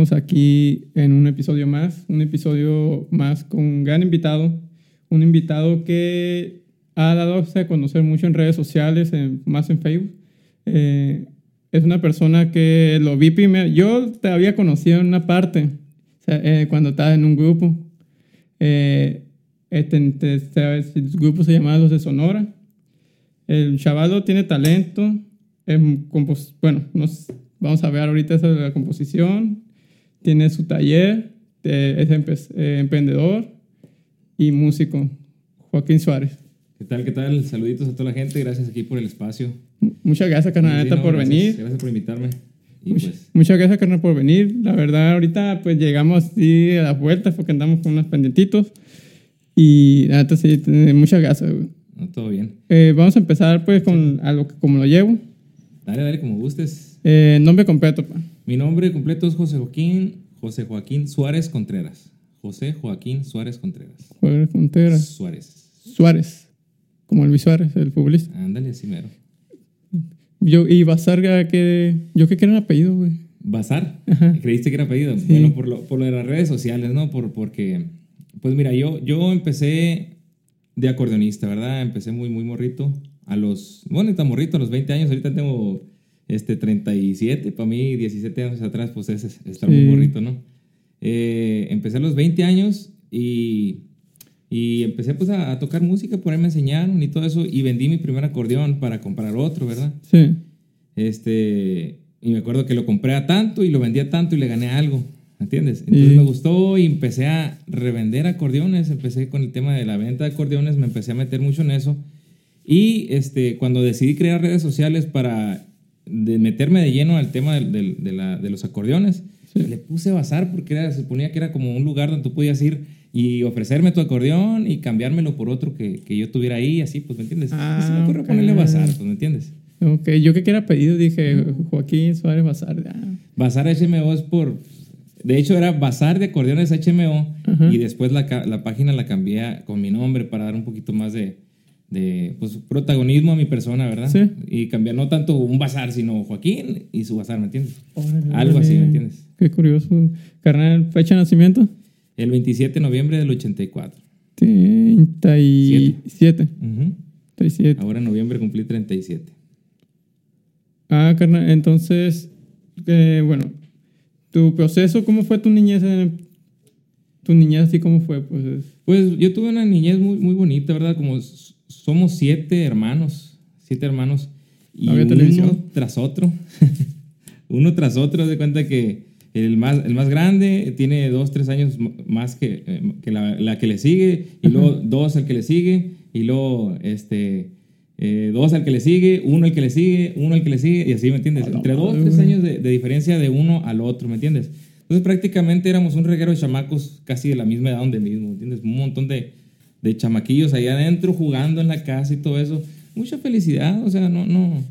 Estamos aquí en un episodio más, un episodio más con un gran invitado, un invitado que ha dado a conocer mucho en redes sociales, más en Facebook. Eh, es una persona que lo vi primero, yo te había conocido en una parte, eh, cuando estaba en un grupo. Eh, este, este, el grupo se llamaba Los de Sonora. El chavalo tiene talento, bueno, nos, vamos a ver ahorita esa de la composición, tiene su taller, es eh, emprendedor y músico, Joaquín Suárez. ¿Qué tal? ¿Qué tal? Saluditos a toda la gente, gracias aquí por el espacio. Muchas gracias, carnal, por venir. Gracias por invitarme. Pues muchas gracias, carnal, por venir. La verdad, ahorita pues llegamos así a las vueltas porque andamos con unos pendientitos. Y sí, muchas gracias, todo bien. Eh, vamos a empezar pues con algo que como lo llevo. Dale, dale, como gustes. Eh, nombre completo, pa. Mi nombre completo es José Joaquín, José Joaquín Suárez Contreras. José Joaquín Suárez Contreras. Suárez Contreras. Suárez. Suárez. Como Luis Suárez, el futbolista. Ándale, así mero. Yo, y Bazar, que, yo que era un apellido, güey. ¿Bazar? ¿Creíste que era apellido? Bueno, por lo, por lo de las redes sociales, ¿no? Por, porque, pues mira, yo, yo empecé de acordeonista, ¿verdad? Empecé muy, muy morrito. A los, bueno, está morrito, a los 20 años, ahorita tengo este 37, para mí 17 años atrás, pues es estar muy morrito, ¿no? Eh, empecé a los 20 años y, y empecé pues a, tocar música, por ahí me enseñaron y todo eso, y vendí mi primer acordeón para comprar otro, ¿verdad? Sí. Este, y me acuerdo que lo compré a tanto y lo vendí a tanto y le gané algo. ¿Entiendes? Entonces me gustó y empecé a revender acordeones, empecé con el tema de la venta de acordeones, me empecé a meter mucho en eso. Y este, cuando decidí crear redes sociales para de meterme de lleno al tema de, de, la, de los acordeones, le puse bazar porque era, se suponía que era como un lugar donde tú podías ir y ofrecerme tu acordeón y cambiarmelo por otro que, que yo tuviera ahí, así, pues, ¿me entiendes? Ah, se me ocurrió ponerle bazar, pues, ¿me entiendes? Ok, yo que era pedido dije Joaquín Suárez Bazar. Bazar HMO es por de hecho, era Bazar de Acordeones HMO y después la, la, página la cambié con mi nombre para dar un poquito más de, de pues, protagonismo a mi persona, ¿verdad? Sí. Y cambiar no tanto un bazar, sino Joaquín y su bazar, ¿me entiendes? Algo así, ¿me entiendes? Qué curioso. Carnal, fecha de nacimiento. El 27 de noviembre del 84. 37. Uh 37. Ahora en noviembre cumplí 37. Ah, carnal, entonces, eh, bueno, ¿Tu proceso, cómo fue tu niñez? ¿Tu niñez así cómo fue? Pues, pues yo tuve una niñez muy, muy bonita, ¿verdad? Como somos siete hermanos, siete hermanos. Y uno tras otro, uno tras otro, de cuenta que el más, el más grande tiene dos, tres años más que, eh, que la, la, que le sigue, y luego dos al que le sigue, y luego este, eh, dos al que le sigue, uno al que le sigue, uno al que le sigue, y así, ¿me entiendes? Entre dos, tres años de, diferencia de uno al otro, ¿me entiendes? Entonces prácticamente éramos un reguero de chamacos casi de la misma edad donde mismo, ¿me entiendes? Un montón de, de chamaquillos ahí adentro jugando en la casa y todo eso. Mucha felicidad, o sea, no, no.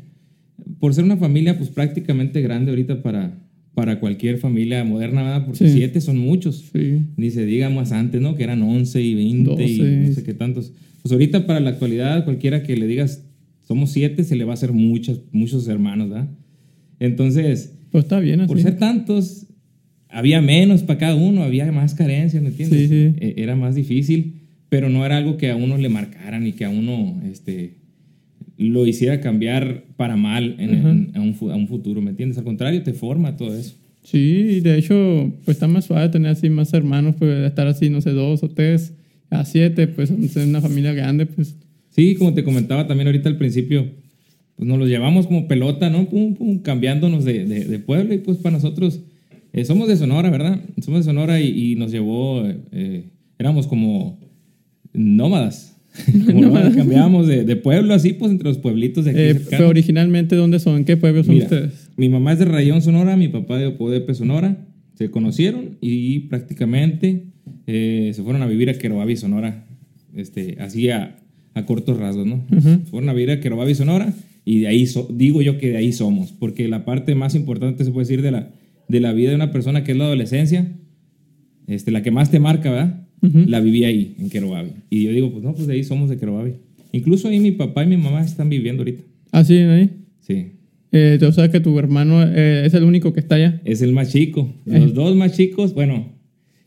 Por ser una familia, pues prácticamente grande ahorita para, para cualquier familia moderna, ¿verdad? Porque siete son muchos. Ni se diga más antes, ¿no? Que eran once y veinte y no sé qué tantos. Pues ahorita para la actualidad, cualquiera que le digas somos siete, se le va a hacer muchos, muchos hermanos, ¿verdad? Entonces, pues está bien así. por ser tantos, había menos para cada uno, había más carencias, ¿me entiendes? Sí, sí. E, era más difícil, pero no era algo que a uno le marcaran y que a uno este, lo hiciera cambiar para mal en, a, un, futuro, ¿me entiendes? Al contrario, te forma todo eso. Sí, de hecho, pues está más suave tener así más hermanos, pues estar así, no sé, dos o tres a siete, pues ser una familia grande, pues. Sí, como te comentaba también ahorita al principio, pues nos los llevamos como pelota, ¿no? Pum, pum, cambiándonos de, de, pueblo y pues para nosotros, eh, somos de Sonora, ¿verdad? Somos de Sonora y, nos llevó, eh, éramos como nómadas. Como cambiábamos de, de, pueblo así, pues entre los pueblitos de aquí. Eh, pero originalmente, ¿dónde son? ¿En qué pueblo son ustedes? Mi mamá es de Rayón, Sonora, mi papá de Opodepe, Sonora. Se conocieron y prácticamente eh, se fueron a vivir a Querobabi, Sonora, este, así a, cortos rasgos, ¿no? Fueron a vivir a Querobabi, Sonora, y de ahí, digo yo que de ahí somos, porque la parte más importante, se puede decir, de la, de la vida de una persona, que es la adolescencia, este, la que más te marca, ¿verdad? La viví ahí, en Querobabi. Y yo digo, pues no, pues de ahí somos de Querobabi. Incluso ahí mi papá y mi mamá están viviendo ahorita. ¿Ah, sí? Ahí. Sí. Eh, o sea que tu hermano eh, es el único que está allá. Es el más chico. Los dos más chicos, bueno,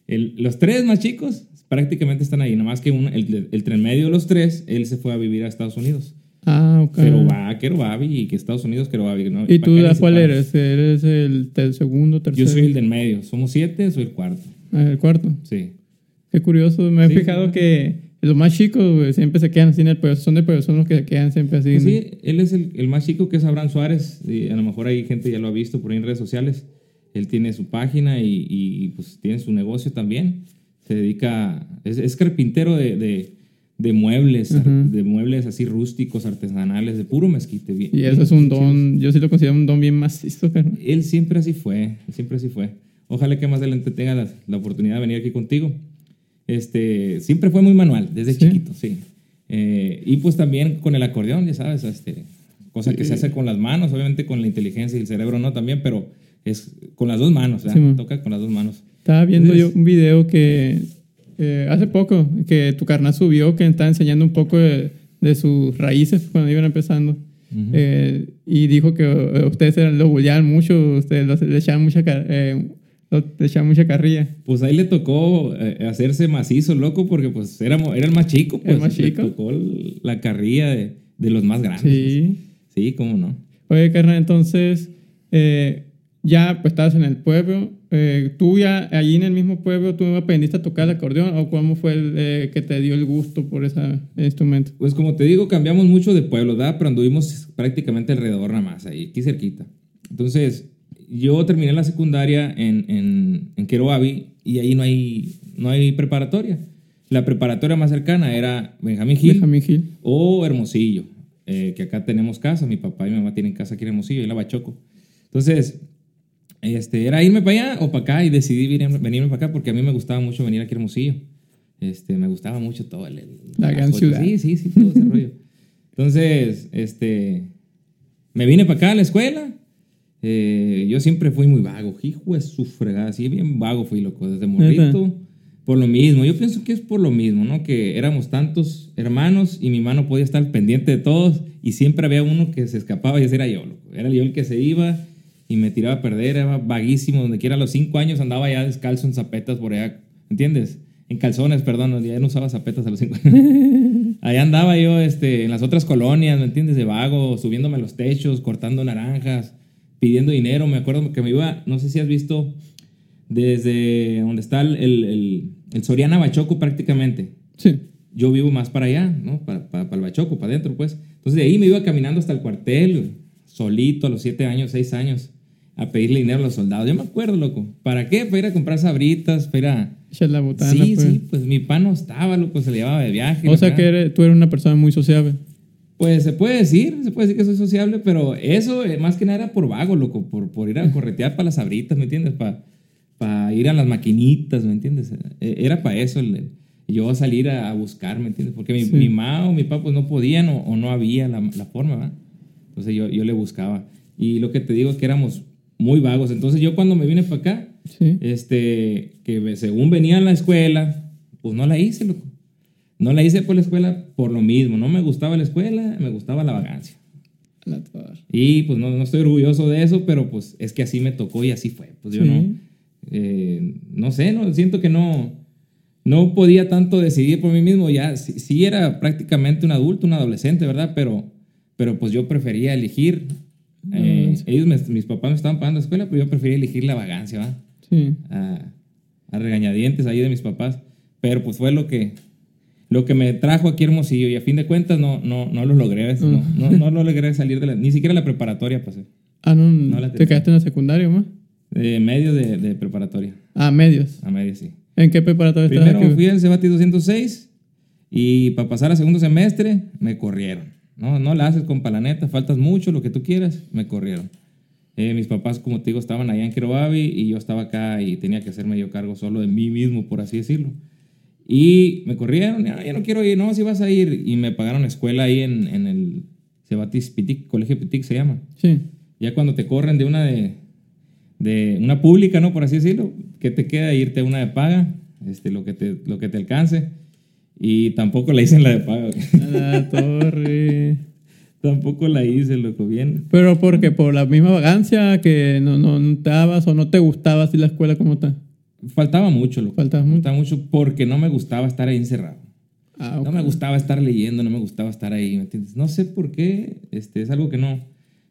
el- los tres más chicos prácticamente están ahí. Nomás que uno, el, el tren medio de los tres, él se fue a vivir a Estados Unidos. Ah, ok. Pero va, Babi y que Estados Unidos quiero Babi. ¿no? ¿Y tú cuál eres? ¿Eres el, segundo, tercero? Yo soy el del medio. Somos siete, soy el cuarto. Ah, el cuarto. Sí. Qué curioso. Me he Sí, fijado sí. que los más chicos güey, siempre se quedan así en el pueblo. Son de pueblo, son los que se quedan siempre así. Pues sí, él es el, el más chico que es Abraham Suárez. Y a lo mejor hay gente ya lo ha visto por ahí en redes sociales. Él tiene su página y, y, pues tiene su negocio también. Se dedica, es, es carpintero de, de, de muebles, de muebles así rústicos, artesanales, de puro mezquite. bien- Y bien eso es un don, yo sí lo considero un don bien macizo. Él siempre así fue, él siempre así fue. Ojalá que más adelante tenga la, la oportunidad de venir aquí contigo. Este, siempre fue muy manual, desde Sí. chiquito, sí. Eh, y pues también con el acordeón, ya sabes, este, cosa que se hace con las manos, obviamente con la inteligencia y el cerebro no también, pero es con las dos manos. Sí, man. toca con las dos manos. Estaba viendo yo Entonces- un video que eh, hace poco, que tu carnal subió, que está enseñando un poco de, de sus raíces cuando iban empezando. Ujú. Eh, y dijo que eh, ustedes lo bulleaban mucho, ustedes le echaban mucha, eh, le echaban mucha carrilla. Pues ahí le tocó eh, hacerse macizo, loco, porque pues era, era el más chico, pues El más le chico. tocó el- la carrilla de, de los más grandes. Sí. Sí, cómo no. Oye, carnal, entonces, eh, ya pues estabas en el pueblo. eh, ¿Tú ya allí en el mismo pueblo, tú aprendiste a tocar el acordeón o cómo fue el, eh, que te dio el gusto por ese instrumento? Pues como te digo, cambiamos mucho de pueblo, ¿verdad? Pero anduvimos prácticamente alrededor nada más, ahí, aquí cerquita. Entonces, yo terminé la secundaria en, en, en Queroavi y ahí no hay, no hay preparatoria. La preparatoria más cercana era Benjamín Gil Benjamín Gil. o Hermosillo, eh, que acá tenemos casa, mi papá y mi mamá tienen casa aquí en Hermosillo, en la Bachoco. Entonces, este, era irme para allá o para acá y decidí venir- venirme para acá porque a mí me gustaba mucho venir aquí a Hermosillo. Este, me gustaba mucho todo el... el- La gran ciudad. Sí, sí, sí, todo ese rollo. Entonces, este, me vine para acá a la escuela. Eh, yo siempre fui muy vago, hijo de su fregada, así bien vago fui, loco, desde morrito. Por lo mismo, yo pienso que es por lo mismo, ¿no? Que éramos tantos hermanos y mi mano podía estar pendiente de todos y siempre había uno que se escapaba y ese era yo, loco. Era yo el que se iba y me tiraba a perder, era vaguísimo, donde quiera a los cinco años andaba ya descalzo en zapetas por allá, ¿entiendes? En calzones, perdón, ya no usaba zapetas a los cinco años. Allá andaba yo este, en las otras colonias, ¿me entiendes? De vago, subiéndome a los techos, cortando naranjas, pidiendo dinero. Me acuerdo que me iba, no sé si has visto, desde donde está el, el, el- Soriana Bachoco prácticamente. Sí. Yo vivo más para allá, ¿no? Para, para, para el Bachoco, para adentro, pues. Entonces de ahí me iba caminando hasta el cuartel, solito a los siete años, seis años, a pedirle dinero a los soldados. Yo me acuerdo, loco. ¿Para qué? Para ir a comprar sabritas, para ir a... Echar la botana. sí, pues. sí, pues mi pan no estaba, loco, se le llevaba de viaje. O sea que eres- tú eres una persona muy sociable. Pues se puede decir, se puede decir que soy sociable, pero eso eh, más que nada era por vago, loco, por, por ir a corretear para las abritas, ¿me entiendes? Para ir a las maquinitas, ¿me entiendes? Eh, Era para eso, el, yo salir a, a buscar, ¿me entiendes? Porque mi, Sí. mi mamá o mi papá pues no podían o, o no había la, la forma, ¿verdad? Entonces yo, yo le buscaba. Y lo que te digo es que éramos muy vagos. Entonces yo cuando me vine para acá, Sí. este, que según venía a la escuela, pues no la hice, loco. No la hice por la escuela por lo mismo. No me gustaba la escuela, me gustaba la vagancia. Y pues no, no estoy orgulloso de eso, pero pues es que así me tocó y así fue. Pues yo Sí. no, eh, no sé, no, siento que no, no podía tanto decidir por mí mismo. Ya sí, sí era prácticamente un adulto, un adolescente, ¿verdad? Pero, pero pues yo prefería elegir. eh, ellos, me- mis papás me estaban pagando la escuela, pero yo prefería elegir la vagancia, ¿va? Sí. a, a regañadientes ahí de mis papás. Pero pues fue lo que, lo que me trajo aquí Hermosillo y a fin de cuentas no, no, no lo logré. ¿ves? No, no, no lo logré salir de la, ni siquiera la preparatoria pasé. Ah, no, No la te quedaste en la secundaria, más. De medio de, de preparatoria. Ah, medios. A medio sí. ¿En qué preparatoria Primero fui al Cebati 206 y para pasar a segundo semestre me corrieron. No, no la haces con palaneta, faltas mucho, lo que tú quieras, me corrieron. Eh, mis papás, como te digo, estaban allá en Quirobabi y yo estaba acá y tenía que hacerme yo cargo solo de mí mismo, por así decirlo. Y me corrieron, ya, ya no quiero ir, no, si vas a ir. Y me pagaron escuela ahí en, en el Cebatis Pitic, Colegio Pitic se llama. Sí. Ya cuando te corren de una de, de una pública, ¿no? Por así decirlo, ¿qué te queda? Irte a una de paga, este, lo, que te, lo que te alcance. Y tampoco le dicen la de paga. la torre. Tampoco la hice, loco, bien. Pero porque por la misma vagancia que no, no, no te dabas o no te gustaba así la escuela como está. Faltaba mucho, loco. Faltaba mucho. Faltaba mucho porque no me gustaba estar ahí encerrado. Ah, No ok. me gustaba estar leyendo, no me gustaba estar ahí, ¿me entiendes? No sé por qué, este, es algo que no,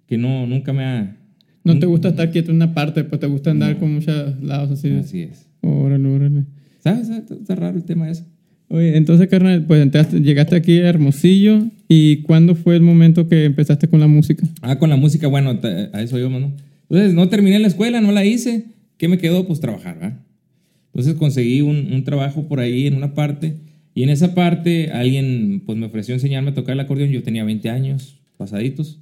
que no, nunca me ha... No te gusta estar quieto en una parte, pues te gusta andar con muchos lados así. Así es. Órale, órale. ¿Sabes? Está, raro el tema ese. Oye, entonces, carnal, pues entraste- llegaste aquí a Hermosillo. ¿Y cuándo fue el momento que empezaste con la música? Ah, con la música, bueno, a eso íbamos, ¿no? Entonces, no terminé la escuela, no la hice. ¿Qué me quedó? Pues trabajar, ¿verdad? Entonces conseguí un, un trabajo por ahí en una parte. Y en esa parte alguien pues me ofreció enseñarme a tocar el acordeón. Yo tenía 20 años pasaditos.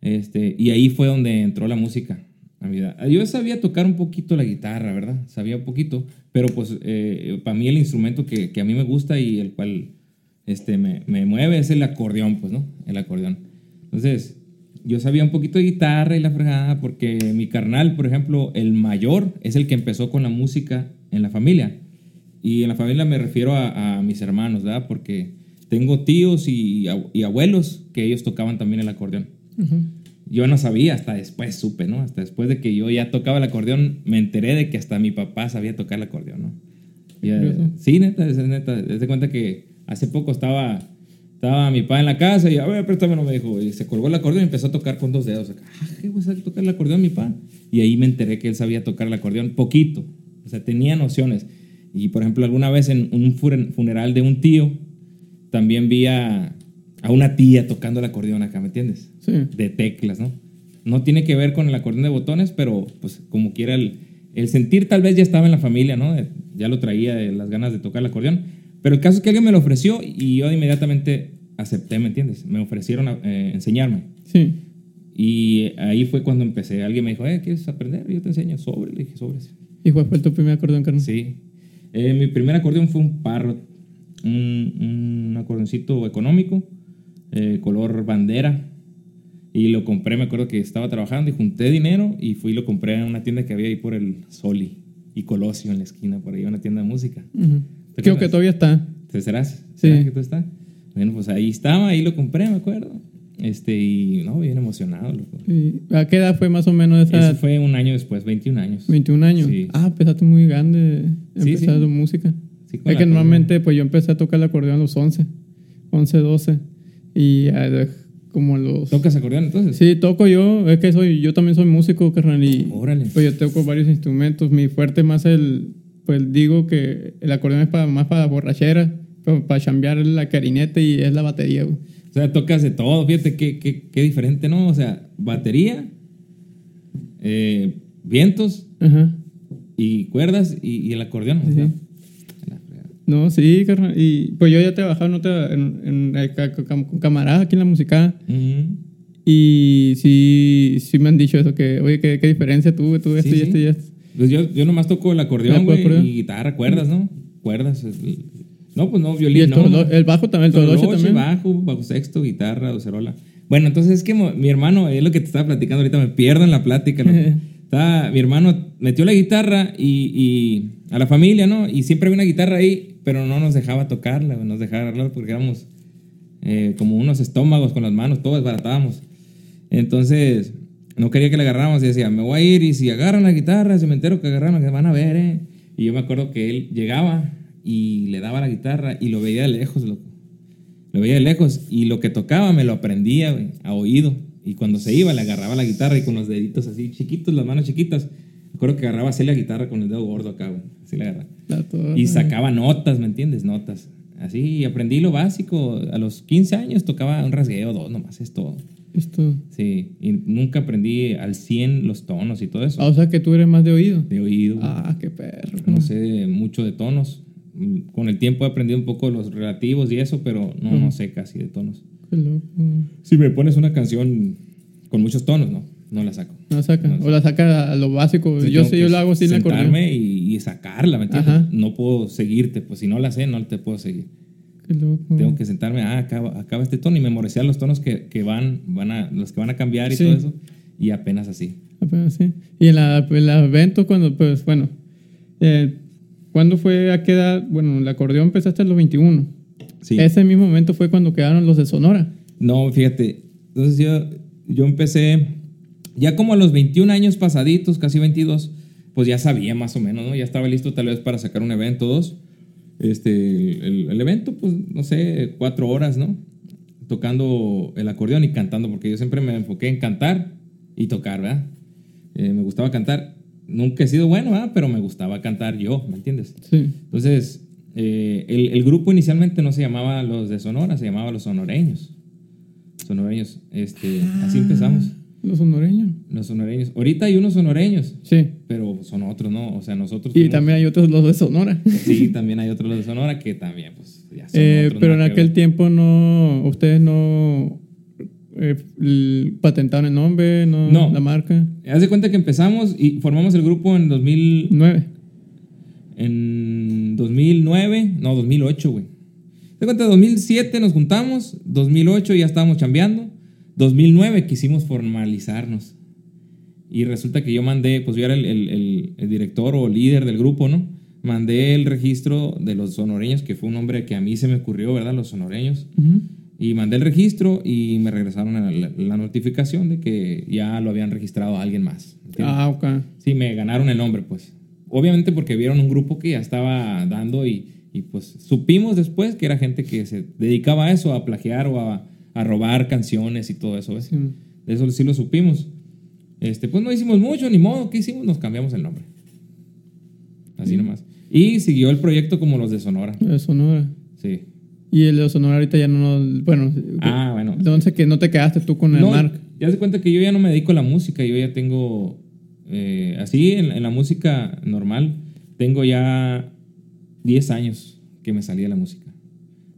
Este, y ahí fue donde entró la música a mi vida. Yo sabía tocar un poquito la guitarra, ¿verdad? Sabía un poquito. Pero pues eh, para mí el instrumento que, que a mí me gusta y el cual este, me, me mueve es el acordeón, pues, ¿no? El acordeón. Entonces, yo sabía un poquito de guitarra y la fregada porque mi carnal, por ejemplo, el mayor, es el que empezó con la música en la familia. Y en la familia me refiero a, a mis hermanos, ¿verdad? Porque tengo tíos y, y abuelos que ellos tocaban también el acordeón. Yo no sabía, hasta después supe, ¿no? Hasta después de que yo ya tocaba el acordeón, me enteré de que hasta mi papá sabía tocar el acordeón, ¿no? Y, sí, neta, es neta. Te cuenta que hace poco estaba, estaba mi papá en la casa y, a ver, préstamelo, me dijo. Y se colgó el acordeón y empezó a tocar con dos dedos. Acá. Ah, ¿qué güey sabe tocar el acordeón, mi papá? Y ahí me enteré que él sabía tocar el acordeón poquito. O sea, tenía nociones. Y, por ejemplo, alguna vez en un funer- funeral de un tío, también vi a, a una tía tocando el acordeón acá, ¿me entiendes? Sí. de teclas, ¿no? No tiene que ver con el acordeón de botones, pero pues como quiera el, el sentir tal vez ya estaba en la familia, ¿no? Ya lo traía de las ganas de tocar el acordeón. Pero el caso es que alguien me lo ofreció y yo inmediatamente acepté, ¿me entiendes? Me ofrecieron a- eh, enseñarme. Sí. Y ahí fue cuando empecé. Alguien me dijo, eh, ¿quieres aprender? Yo te enseño. Sobre, le dije, sobres. ¿Y cuál fue tu primer acordeón, carnal? Sí. Eh, mi primer acordeón fue un parrot, un, un acordeoncito económico, eh, color bandera. Y lo compré, me acuerdo que estaba trabajando y junté dinero y fui y lo compré en una tienda que había ahí por el Soli y Colosio en la esquina, por ahí, una tienda de música. Ujú. ¿Te Creo que todavía está. ¿Te serás? Sí. ¿Será que tú estás? Bueno, pues ahí estaba, ahí lo compré, me acuerdo. Este, y no, bien emocionado, loco. ¿Y ¿A qué edad fue más o menos esa? Eso fue un año después, 21 años. 21 años. Sí. Ah, empezaste muy grande. Empezaste sí. música. Sí, con es que acordeón. normalmente, pues yo empecé a tocar el acordeón a los 11. 11, 12. Y eh, como a los. ¿Tocas acordeón entonces? Sí, toco yo. Es que soy, yo también soy músico, carnal. Y Órale. pues yo toco varios instrumentos. Mi fuerte más el. Pues digo que el acordeón es para, más para borrachera. Para, chambear la clarinete y es la batería, güey. O sea, tocas de todo, fíjate qué, qué, qué diferente, ¿no? O sea, batería, eh, vientos Ajá. y cuerdas y, y el acordeón. o sea, Sí. No, sí, carnal. Y pues yo ya he trabajado en, otra- en, en- ca- con camaradas aquí en la música. Ujú. Y sí, sí me han dicho eso, que, oye, qué, qué diferencia tú, tú esto Sí, y sí. esto y esto. Pues yo, yo nomás toco el acordeón, ¿El güey, y guitarra, cuerdas, ¿no? Cuerdas. el- No, pues no, Y violín, el, no. el bajo también, el toloche también. bajo, bajo sexto, guitarra, docerola. Bueno, entonces es que mi hermano, es lo que te estaba platicando ahorita, me pierdo en la plática. Estaba- mi hermano metió la guitarra y, y a la familia, ¿no? Y siempre había una guitarra ahí, pero no nos dejaba tocarla, nos dejaba hablar porque éramos eh, como unos estómagos con las manos, todos desbaratábamos. Entonces, no quería que la agarráramos y decía, me voy a ir y si agarran la guitarra, si me entero que agarraron, que van a ver, ¿eh? Y yo me acuerdo que él llegaba y le daba la guitarra y lo veía de lejos, loco. Lo veía de lejos y lo que tocaba me lo aprendía, güey, a oído. Y cuando se iba, le agarraba la guitarra y con los deditos así chiquitos, las manos chiquitas. Me acuerdo que agarraba así la guitarra con el dedo gordo acá, güey. Así la agarraba. Y sacaba notas, ¿me entiendes? Notas. Así, aprendí lo básico. A los 15 años tocaba un rasgueo, dos nomás, es todo. Esto. Sí, y nunca aprendí al 100 los tonos y todo eso. Ah, o sea que tú eres más de oído. De oído. Ah, qué perro. No sé mucho de tonos. Con el tiempo he aprendido un poco los relativos y eso, pero no, no sé casi de tonos. Qué loco. Si me pones una canción con muchos tonos, no, no la saco. No la saca. No, o la saca a lo básico. Entonces yo sí, yo lo hago sin el acordeón. sentarme y, y sacarla, ¿me entiendes? No puedo seguirte, pues si no la sé, no te puedo seguir. Qué loco. Tengo que sentarme, ah, acaba, acaba este tono y memorizar los tonos que, que van, van a, los que van a cambiar y Sí. todo eso. Y apenas así. Apenas sí. Y en la, en la evento, cuando, pues, bueno, eh, ¿cuándo fue a qué edad? Bueno, el acordeón empezaste a los 21. Sí. Ese mismo momento fue cuando quedaron los de Sonora. No, fíjate, Entonces yo, yo empecé, ya como a los 21 años pasaditos, casi 22, pues ya sabía más o menos, ¿no? Ya estaba listo tal vez para sacar un evento dos. Este, el, el evento, pues, no sé, cuatro horas, ¿no? Tocando el acordeón y cantando, porque yo siempre me enfoqué en cantar y tocar, ¿verdad? Eh, me gustaba cantar. Nunca he sido bueno, ¿verdad? Pero me gustaba cantar yo, ¿me entiendes? Sí. Entonces, eh, el, el, grupo inicialmente no se llamaba Los de Sonora, se llamaba Los Sonoreños. Sonoreños. Este, así empezamos. Los sonoreños. Los sonoreños. Ahorita hay unos sonoreños. Sí. Pero son otros, ¿no? O sea, nosotros. Y también hay otros los de Sonora. Sí, también hay otros los de Sonora que también, pues, ya son Eh, otros, pero en aquel ver. tiempo no, ustedes no eh, patentaron el nombre, no, No. la marca. Haz de cuenta que empezamos y formamos el grupo en 2000, Nueve. en 2009, no, 2008, güey. Haz de cuenta, 2007 nos juntamos, 2008 ya estábamos chambeando, 2009 quisimos formalizarnos. Y resulta que yo mandé, pues yo era el, el- el- el director o líder del grupo, ¿no? Mandé el registro de los sonoreños, que fue un nombre que a mí se me ocurrió, ¿verdad? Los sonoreños. Ujú. Y mandé el registro y me regresaron la, la- la notificación de que ya lo habían registrado a alguien más. ¿entiendes? Ah, ok. Sí, me ganaron el nombre, pues. Obviamente porque vieron un grupo que ya estaba dando y, y, pues supimos después que era gente que se dedicaba a eso, a plagiar o a, a robar canciones y todo eso, ¿ves? Sí. De eso sí lo supimos. Este, pues no hicimos mucho, ni modo, ¿qué hicimos? Nos cambiamos el nombre. Así nomás. Y siguió el proyecto como los de Sonora. De Sonora. Sí. Y el de Sonora ahorita ya no, bueno, Ah, bueno. entonces que no te quedaste tú con el No, marca. ya se cuenta que yo ya no me dedico a la música, yo ya tengo, eh, así en, en la música normal, tengo ya 10 años que me salí de la música.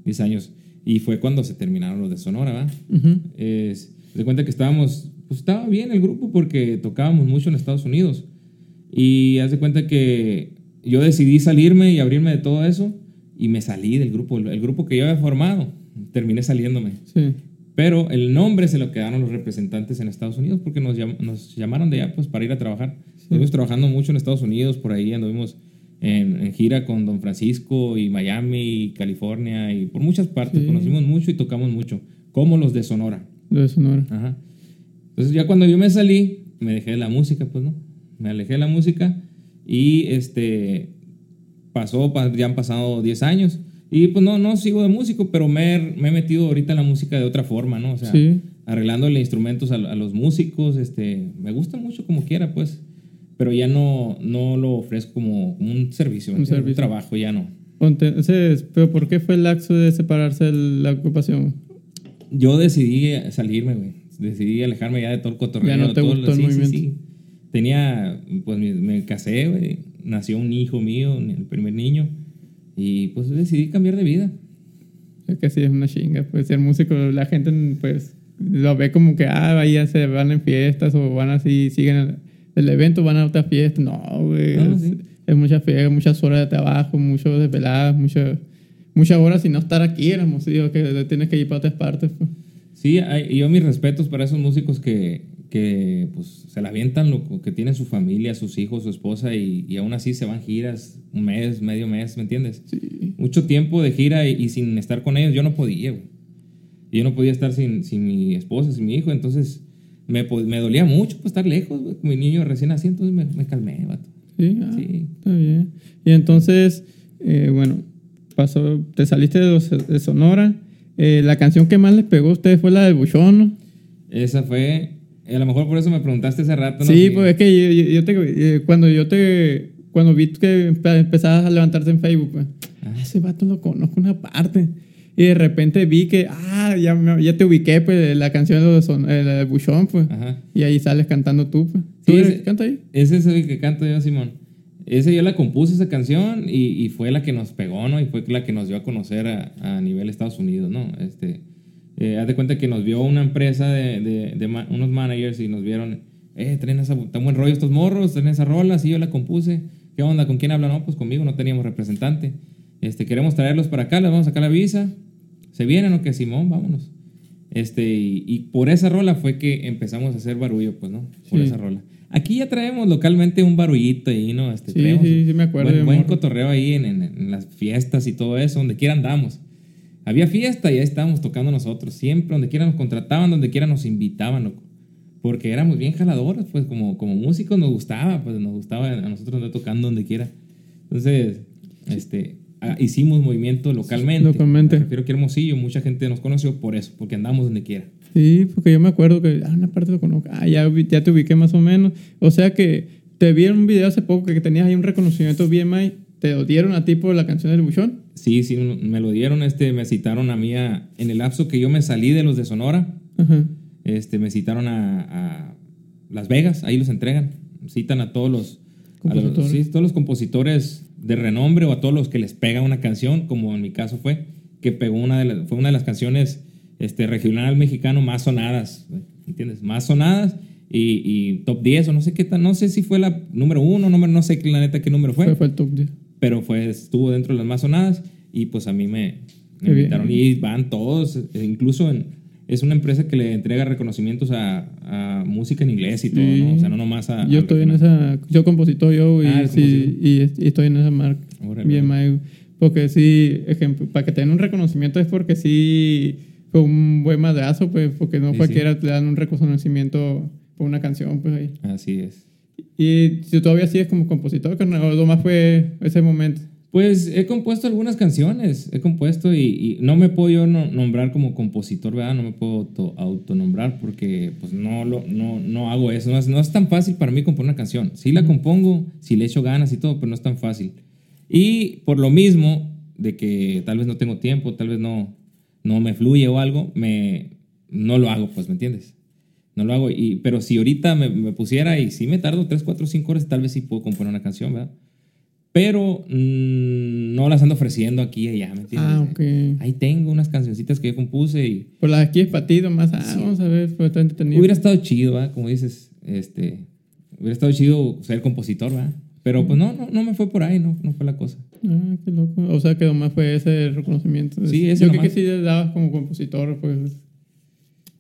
10 años. Y fue cuando se terminaron los de Sonora, ¿verdad? Ujú. Es, de cuenta que estábamos, pues estaba bien el grupo porque tocábamos mucho en Estados Unidos. Y haz de cuenta que yo decidí salirme y abrirme de todo eso y me salí del grupo, el grupo que yo había formado, terminé saliéndome. Sí. Pero el nombre se lo quedaron los representantes en Estados Unidos porque nos, llam- nos llamaron de allá pues, para ir a trabajar. Estuvimos trabajando mucho en Estados Unidos, por ahí anduvimos en, en gira con Don Francisco y Miami y California y por muchas partes. Sí. Conocimos mucho y tocamos mucho, como los de Sonora. Lo de Sonora. Ajá. Entonces ya cuando yo me salí, me dejé de la música, pues no. Me alejé de la música y este pasó, pa- ya han pasado 10 años. Y pues no, no sigo de músico, pero me he, me he metido ahorita en la música de otra forma, ¿no? O sea, Sí. arreglándole instrumentos a, a los músicos, este, me gusta mucho como quiera, pues. Pero ya no, no lo ofrezco como, como un servicio, ¿me Un servicio. trabajo, ya no. Entonces, ¿pero por qué fue el laxo de separarse de la ocupación? Yo decidí salirme, güey. Decidí alejarme ya de todo el cotorreo. Ya no te todo gustó el sí, movimiento. Sí, sí. Tenía, pues me, me casé, güey. Nació un hijo mío, el primer niño. Y pues decidí cambiar de vida. Es que sí, es una chinga. Pues ser músico, la gente pues lo ve como que, ah, ahí ya se van en fiestas o van así, siguen el, el evento, van a otra fiesta. No, güey. No, es, sí. es mucha fiesta, muchas horas de trabajo, mucho desveladas, muchas muchas horas sin no estar aquí, éramos, digo, que tienes que ir para otras partes. pues. Sí, hay- yo mis respetos para esos músicos que, que pues, se la avientan, lo, que tienen su familia, sus hijos, su esposa, y, y aún así se van giras un mes, medio mes, ¿me entiendes? Sí. Mucho tiempo de gira y, y sin estar con ellos, yo no podía, güey. Yo no podía estar sin, sin mi esposa, sin mi hijo, entonces me, po- me dolía mucho pues, estar lejos, con mi niño recién nacido, entonces me, me calmé, vato. Sí, ah, Sí. está bien. Y entonces, eh, bueno, pasó, te saliste de, los- de Sonora. Eh, la canción que más les pegó a ustedes fue la del Buchón, ¿no? Esa fue, a lo mejor por eso me preguntaste hace rato, ¿no? Sí, pues es que yo, yo- te, eh, cuando yo te, cuando vi que empe- empezabas a levantarte en Facebook, pues, ah, ese vato lo conozco una parte. Y de repente vi que, ah, ya, me- ya te ubiqué, pues, la canción de, Son- eh, de Buchón, pues. Ajá. Y ahí sales cantando tú, pues. Sí, ¿Tú ese- que canta ahí? Ese es el que canto yo, Simón. Ese yo la compuse, esa canción, y, y fue la que nos pegó, ¿no? Y fue la que nos dio a conocer a, a nivel Estados Unidos, ¿no? Este, eh, haz de cuenta que nos vio una empresa de, de- de ma- unos managers y nos vieron, eh, traen esa, tan buen rollo estos morros, traen esa rola, sí, yo la compuse. ¿Qué onda? ¿Con quién hablan? No, pues conmigo, no teníamos representante. Este, queremos traerlos para acá, les vamos a sacar la visa. ¿Se vienen o qué, Simón? Vámonos. Este, y, y por esa rola fue que empezamos a hacer barullo, pues, ¿no? Por Sí. esa rola. Aquí ya traemos localmente un barullito ahí, ¿no? Este, Sí, sí, sí me acuerdo Buen, buen cotorreo ahí en, en- en las fiestas y todo eso, donde quiera andamos. había fiesta y ahí estábamos tocando nosotros, siempre, donde quiera nos contrataban, donde quiera nos invitaban, loco. Porque éramos bien jaladores, pues como, como músicos nos gustaba, pues nos gustaba a nosotros andar tocando donde quiera. Entonces, este, ah, hicimos movimiento localmente. Localmente. Me refiero que Hermosillo, mucha gente nos conoció por eso, porque andamos donde quiera. Sí, porque yo me acuerdo que, ah, una parte lo conozco, ah, ya, te ubiqué más o menos. O sea que te vi en un video hace poco que tenías ahí un reconocimiento BMI, te lo dieron a ti por la canción del buchón. Sí, sí, me lo dieron, este, me citaron a mí a- en el lapso que yo me salí de los de Sonora, Ajá. este, me citaron a, a Las Vegas, ahí los entregan, citan a todos los, los- sí, todos los compositores de renombre o a todos los que les pega una canción, como en mi caso fue, que pegó una de las, fue una de las canciones este, regional mexicano más sonadas, ¿entiendes? Más sonadas y, y top 10 o no sé qué tal, no sé si fue la número uno, número, no sé la neta qué número Fue, fue, fue el top 10. pero fue, estuvo dentro de las más sonadas y pues a mí me, me invitaron y van todos, eh, incluso en, es una empresa que le entrega reconocimientos a, a música en inglés y todo, Sí. ¿no? O sea, no nomás a... Yo estoy en esa, yo compositor yo y, Ah, sí, y, y estoy en esa marca Órale. BMI. Porque sí, ejemplo, para que te den un reconocimiento es porque sí fue un buen madrazo, pues, porque no Sí, cualquiera te dan un reconocimiento por una canción, pues ahí. Así es. Y si todavía sigues como compositor, carnal, o lo más fue ese momento. Pues he compuesto algunas canciones, he compuesto y, y no me puedo yo no- nombrar como compositor, ¿verdad? No me puedo auto- autonombrar porque pues no, lo, no, no hago eso. No es, no es tan fácil para mí componer una canción. Sí la compongo, sí le echo ganas y todo, pero no es tan fácil. Y por lo mismo de que tal vez no tengo tiempo, tal vez no, no me fluye o algo, me, no lo hago, pues, ¿me entiendes? No lo hago. Y, pero si ahorita me, me pusiera y si me tardo 3, 4, 5 horas, tal vez sí puedo componer una canción, ¿verdad? Pero mm, no las ando ofreciendo aquí y allá, ¿me entiendes? Ah, ok. Ahí tengo unas cancioncitas que yo compuse y Por la de aquí es para ti, nomás. Ah, Sí. vamos a ver, fue tan entretenido. hubiera estado chido, ¿verdad? Como dices, este, hubiera estado chido ser compositor, ¿verdad? Pero pues no, no, no me fue por ahí, no, no fue la cosa. Ah, qué loco. O sea que nomás fue ese reconocimiento. Sí, ese Yo creo que sí le dabas como compositor, pues.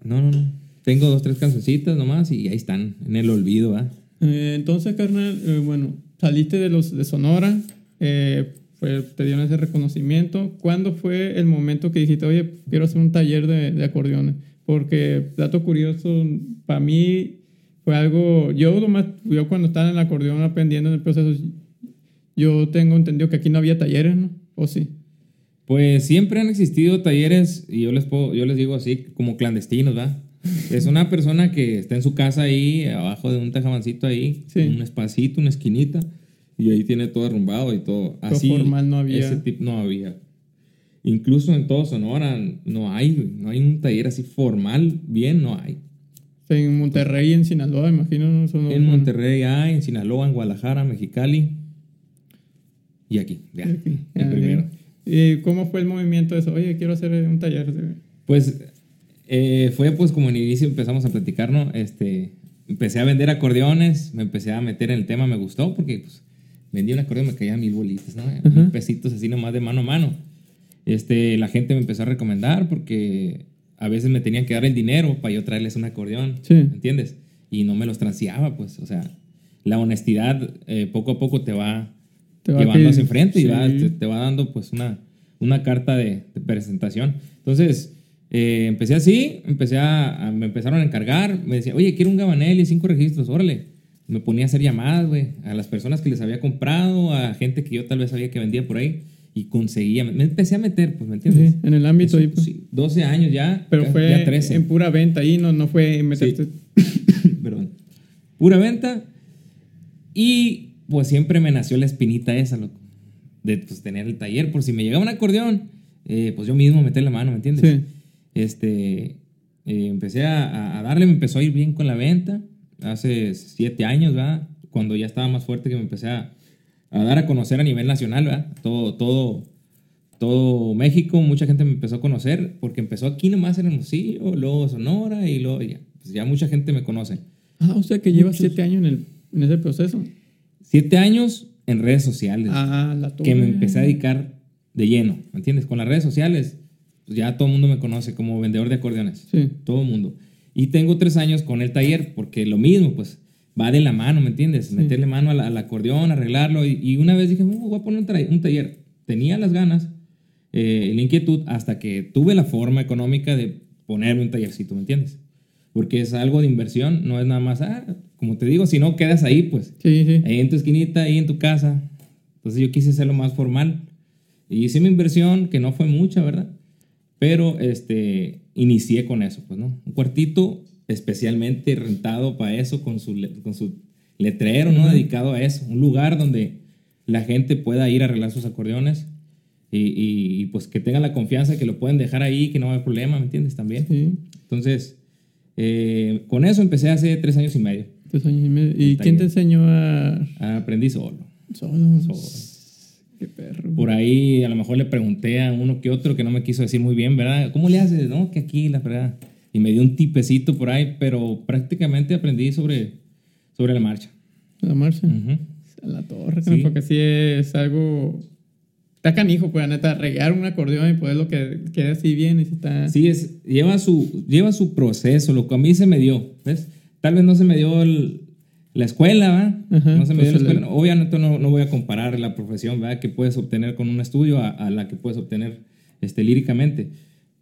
No, no, no. Tengo dos, tres cancioncitas nomás y ahí están, en el olvido. Eh, entonces, carnal, eh, bueno, saliste de los de Sonora, eh, fue- te dieron ese reconocimiento. ¿Cuándo fue el momento que dijiste, oye, quiero hacer un taller de, de acordeones? Porque, dato curioso, para mí fue algo, yo, lo más, yo cuando estaba en el acordeón aprendiendo en el proceso, yo tengo entendido que aquí no había talleres, ¿no? ¿O sí? Pues siempre han existido talleres, y yo les, puedo, yo les digo así, como clandestinos, ¿verdad? Es una persona que está en su casa ahí, abajo de un tejamancito ahí, Sí. un espacito, una esquinita, y ahí tiene todo arrumbado y todo. Así, formal no había. Ese tipo no había. Incluso en todo Sonora no hay, no hay un taller así formal, bien, no hay. En Monterrey, en Sinaloa, imagino. ¿no? Son- En Monterrey hay, en Sinaloa, en Guadalajara, Mexicali, y aquí, ya, Aquí. el Ah, primero. ¿Y cómo fue el movimiento de eso? Oye, quiero hacer un taller. de- Pues eh, fue pues como en el inicio empezamos a platicar, ¿no? Este, empecé a vender acordeones, me empecé a meter en el tema, me gustó porque pues vendía un acordeón, me caía mil bolitas, ¿no? Mil pesitos así nomás de mano a mano. Este, la gente me empezó a recomendar porque a veces me tenían que dar el dinero para yo traerles un acordeón, Sí. ¿entiendes? Y no me los transeaba, pues, o sea, la honestidad eh, poco a poco te va, Te va llevando hacia enfrente y sí. va- te, te va dando pues una, una carta de, de presentación. Entonces, eh, empecé así, empecé a, a- me empezaron a encargar, me decían, oye, quiero un Gabanelli, cinco registros, órale. Me ponía a hacer llamadas, güey, a las personas que les había comprado, a gente que yo tal vez sabía que vendía por ahí y conseguía, me, empecé a meter, pues, ¿me entiendes? Sí, en el ámbito Eso, ahí. pues. sí, 12 años ya, Pero ya fue 13. en pura venta ahí, no, no fue meterte. Perdón. Pura venta. Y pues siempre me nació la espinita esa, loco. De pues, tener el taller. Por si me llegaba un acordeón, eh, pues yo mismo meter la mano, ¿me entiendes? Sí. Este, eh, empecé a, a darle, me empezó a ir bien con la venta. Hace siete años, ¿verdad? Cuando ya estaba más fuerte que me empecé a, a dar a conocer a nivel nacional, ¿verdad? Todo, todo, todo México, mucha gente me empezó a conocer porque empezó aquí nomás en Hermosillo, luego Sonora y luego ya, pues ya mucha gente me conoce. Ah, o sea que llevas siete años en, el, en ese proceso. Siete años en redes sociales Ah, la que me empecé a dedicar de lleno, ¿me entiendes? Con las redes sociales, ya todo el mundo me conoce como vendedor de acordeones. Sí. Todo el mundo. Y tengo tres años con el taller porque lo mismo, pues va de la mano, ¿me entiendes? Meterle mano al, al acordeón, arreglarlo. Y, y una vez dije, "Uh, voy a poner un, un taller. Tenía las ganas, eh, la inquietud hasta que tuve la forma económica de ponerme un tallercito, ¿me entiendes? Porque es algo de inversión, no es nada más, ah, como te digo, si no quedas ahí, pues, Sí, sí. ahí en tu esquinita, ahí en tu casa. Entonces yo quise hacerlo más formal. Y hice mi inversión, que no fue mucha, ¿verdad? Pero este, inicié con eso, pues, ¿no? Un cuartito especialmente rentado para eso, con su, con su letrero, ¿no? Dedicado a eso. Un lugar donde la gente pueda ir a arreglar sus acordeones y, y- y, pues que tengan la confianza que lo pueden dejar ahí, que no hay problema, ¿me entiendes? También. Sí. Entonces, eh, con eso empecé hace tres años y medio. Tres años y medio. ¿Y quién te enseñó a Aprendí solo. solo? Solo. Qué perro. Por ahí a lo mejor le pregunté a uno que otro que no me quiso decir muy bien, ¿verdad? ¿Cómo le haces? No, que aquí, la verdad. Y me dio un tipecito por ahí, pero prácticamente aprendí sobre, sobre la marcha. La marcha. Ujú. A la torre, Sí. porque sí es algo. Está canijo, pues, la neta, regar un acordeón y poderlo que quede así bien. Y está... Sí, es, lleva, su, lleva su proceso, lo que a mí se me dio, ¿ves? Tal vez no se me dio el- la escuela, ¿verdad? Ajá, no se me dio la el- escuela. Obviamente no, no voy a comparar la profesión, ¿verdad? Que puedes obtener con un estudio a, a la que puedes obtener este, líricamente.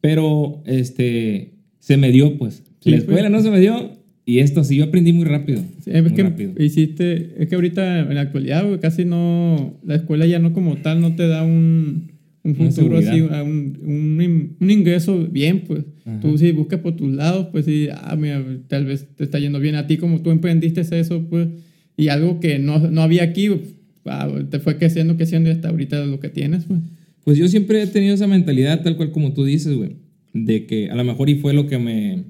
Pero este, se me dio, pues. Sí, la pues. escuela no se me dio y esto sí, yo aprendí muy rápido. Sí, es muy que rápido. hiciste, es que ahorita en la actualidad, güey, casi no, la escuela ya no como tal no te da un, un futuro así, un, un, un ingreso bien, pues. Ajá. Tú si buscas por tus lados, pues sí, ah, mira, tal vez te está yendo bien a ti como tú emprendiste eso, pues, y algo que no, no había aquí, ah, te fue creciendo, creciendo y hasta ahorita lo que tienes, pues. Pues yo siempre he tenido esa mentalidad, tal cual como tú dices, güey, de que a lo mejor y fue lo que me...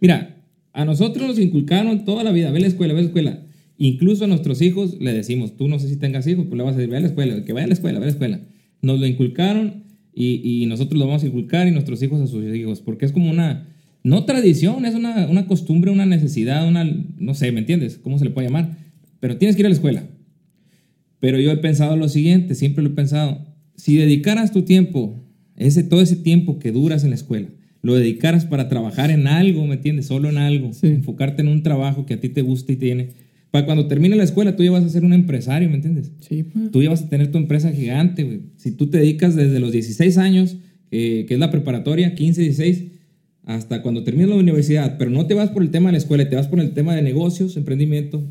Mira, a nosotros nos inculcaron toda la vida, ve la escuela, ve la escuela. Incluso a nuestros hijos le decimos, tú no sé si tengas hijos, pues le vas a decir, ve a la escuela, que vaya a la escuela, ve a la escuela. Nos lo inculcaron y, y nosotros lo vamos a inculcar y nuestros hijos a sus hijos, porque es como una, no tradición, es una, una costumbre, una necesidad, una, no sé, ¿me entiendes? ¿Cómo se le puede llamar? Pero tienes que ir a la escuela. Pero yo he pensado lo siguiente, siempre lo he pensado, si dedicaras tu tiempo, ese, todo ese tiempo que duras en la escuela, lo dedicaras para trabajar en algo, ¿me entiendes? Solo en algo, Sí. enfocarte en un trabajo que a ti te gusta y tiene. Para cuando termine la escuela, tú ya vas a ser un empresario, ¿me entiendes? Sí, pues. Tú ya vas a tener tu empresa gigante, güey. Si tú te dedicas desde los 16 años, eh, que es la preparatoria, 15, 16, hasta cuando termines la universidad, pero no te vas por el tema de la escuela, te vas por el tema de negocios, emprendimiento,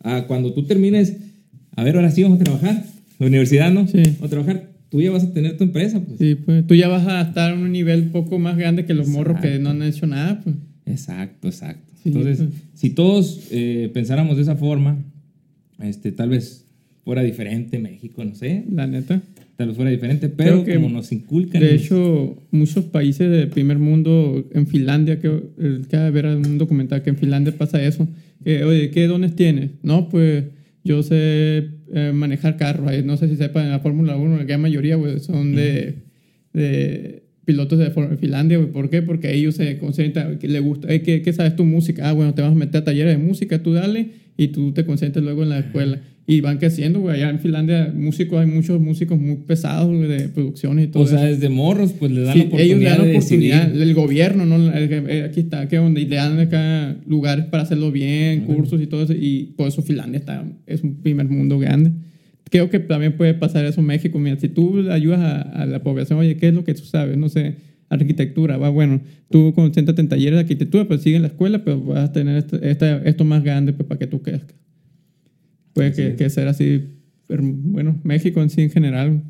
a cuando tú termines, a ver, ahora sí vamos a trabajar, la universidad, ¿no? Sí. Vamos a trabajar, tú ya vas a tener tu empresa, pues. Sí, pues. Tú ya vas a estar en un nivel un poco más grande que los morros que no han hecho nada, pues. Exacto, exacto. Sí, Entonces, si todos eh, pensáramos de esa forma, este, tal vez fuera diferente México, no sé, La neta. tal vez fuera diferente, pero que, como nos inculcan... De hecho, muchos países del primer mundo, en Finlandia, que que ver un documental que en Finlandia pasa eso. Que, Oye, ¿qué dones tienes? No, pues yo sé eh, manejar carros. No sé si sepan, en la Fórmula 1, la gran mayoría güey, son de, de pilotos de Finlandia. güey. ¿Por qué? Porque ellos se concentran, que le gusta, "Ey, ¿qué, ¿qué sabes tu música? Ah, bueno, te vas a meter a talleres de música, tú dale, y tú te concentras luego en la escuela. Y van creciendo, güey. Allá en Finlandia, músicos, hay muchos músicos muy pesados de producciones y todo O sea, eso. desde morros, pues le dan Sí, la oportunidad ellos le dan de oportunidad, decidir. el gobierno, ¿no? El- aquí está, ¿qué onda? Y le dan acá lugares para hacerlo bien, cursos y todo eso. Y por eso Finlandia está, es un primer mundo grande. Creo que también puede pasar eso en México. Mira, si tú ayudas a, a la población, oye, ¿qué es lo que tú sabes? No sé, arquitectura, va, bueno, tú concéntrate en talleres de arquitectura, pues sigue en la escuela, pero vas a tener esto, esta- esto más grande pues, para que tú crezcas. Puede que, que ser así, pero bueno, México en sí en general.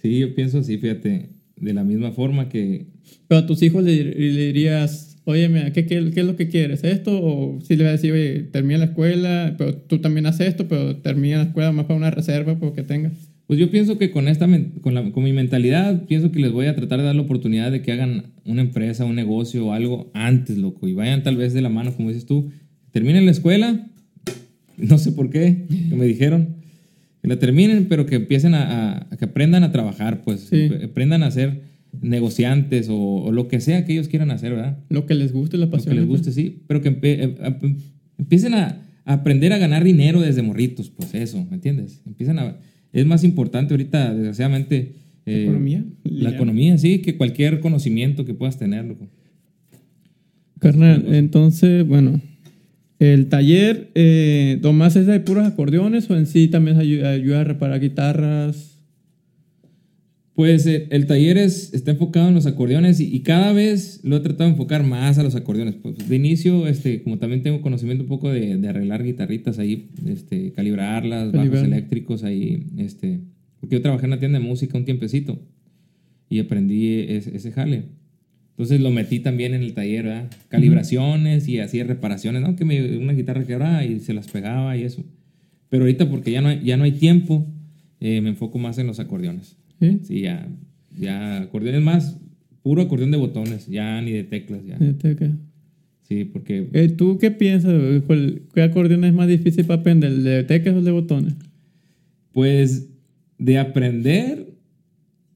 Sí, yo pienso así, fíjate, de la misma forma que... Pero a tus hijos le, le dirías, oye, mira, ¿qué, qué, qué es lo que quieres? ¿Esto? O si le vas a decir, oye, termina la escuela, pero tú también haces esto, pero termina la escuela más para una reserva porque tengas. Pues yo pienso que con, esta, con, la- con mi mentalidad, pienso que les voy a tratar de dar la oportunidad de que hagan una empresa, un negocio o algo antes, loco, y vayan tal vez de la mano, como dices tú. Terminen la escuela, no sé por qué, que me dijeron, que la terminen, pero que empiecen a, a- a que aprendan a trabajar, pues, Sí. aprendan a ser negociantes o, o lo que sea que ellos quieran hacer, ¿verdad? Lo que les guste, la Lo que pasión. les guste, sí, pero que empe- eh, a- em- empiecen a, aprender a ganar dinero desde morritos, pues eso, ¿me entiendes? Empiezan a... Es más importante ahorita, desgraciadamente... eh, economía, La economía, sí, que cualquier conocimiento que puedas tener, loco. Carnal, entonces, bueno, el taller, eh, ¿nomás es de puros acordeones o en sí también ayuda, ayuda a reparar guitarras? Pues eh, el taller es, está enfocado en los acordeones y, cada vez lo he tratado de enfocar más a los acordeones. Pues de inicio, este, como también tengo conocimiento un poco de, arreglar guitarritas ahí, este, calibrarlas, bajos eléctricos ahí, este, porque yo trabajé en una tienda de música un tiempecito y aprendí ese, jale. Entonces lo metí también en el taller, ¿verdad? Calibraciones y hacía reparaciones, ¿no? Que me, una guitarra quebraba y se las pegaba y eso. Pero ahorita porque ya no hay, ya no hay tiempo, eh, me enfoco más en los acordeones. ¿Sí? ya, ya acordeones más, puro acordeón de botones, ya ni de teclas. Ya. De teclas. Sí, porque... Eh, ¿Tú qué piensas? ¿Qué acordeón es más difícil para aprender, el de teclas o el de botones? Pues de aprender,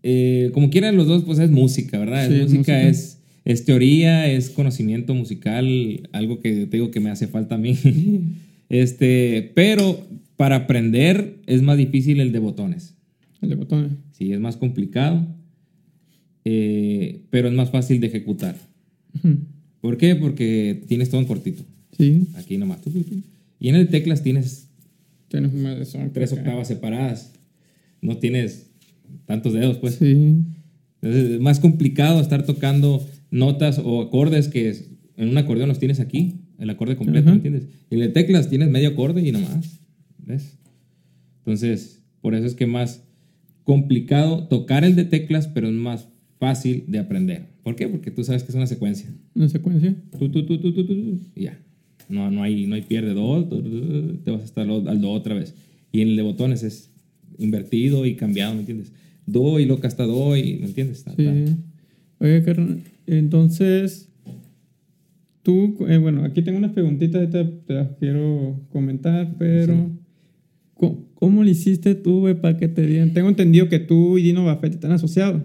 eh, como quieran los dos, pues es música, ¿verdad? es música, Es, es teoría, es conocimiento musical, algo que te digo que me hace falta a mí. este, pero para aprender es más difícil el de botones. El de botones. Sí, es más complicado, eh, pero es más fácil de ejecutar. ¿Por qué? Porque tienes todo en cortito. Sí. Aquí nomás. Y en el teclas tienes, tienes tres octavas separadas. No tienes tantos dedos, pues. Sí. Entonces es más complicado estar tocando notas o acordes que en un acordeón los tienes aquí, el acorde completo, ¿me entiendes? Y en el teclas tienes medio acorde y nomás. ¿Ves? Entonces, por eso es que más complicado tocar el de teclas, pero es más fácil de aprender. ¿Por qué? Porque tú sabes que es una secuencia. ¿Una secuencia? Tú, tú, tú, tú, tú, y ya. No, no, hay, no hay pierde do, te vas a estar al do otra vez. Y en el de botones es invertido y cambiado, ¿me entiendes? Do y loca hasta do, y, ¿me entiendes? Sí. Oye, carnal, entonces, tú, eh, bueno, aquí tengo unas preguntitas, te, te las quiero comentar, pero... ¿Cómo, lo hiciste tú, güey, para que te dieran? Tengo entendido que tú y Dino Buffett están asociados.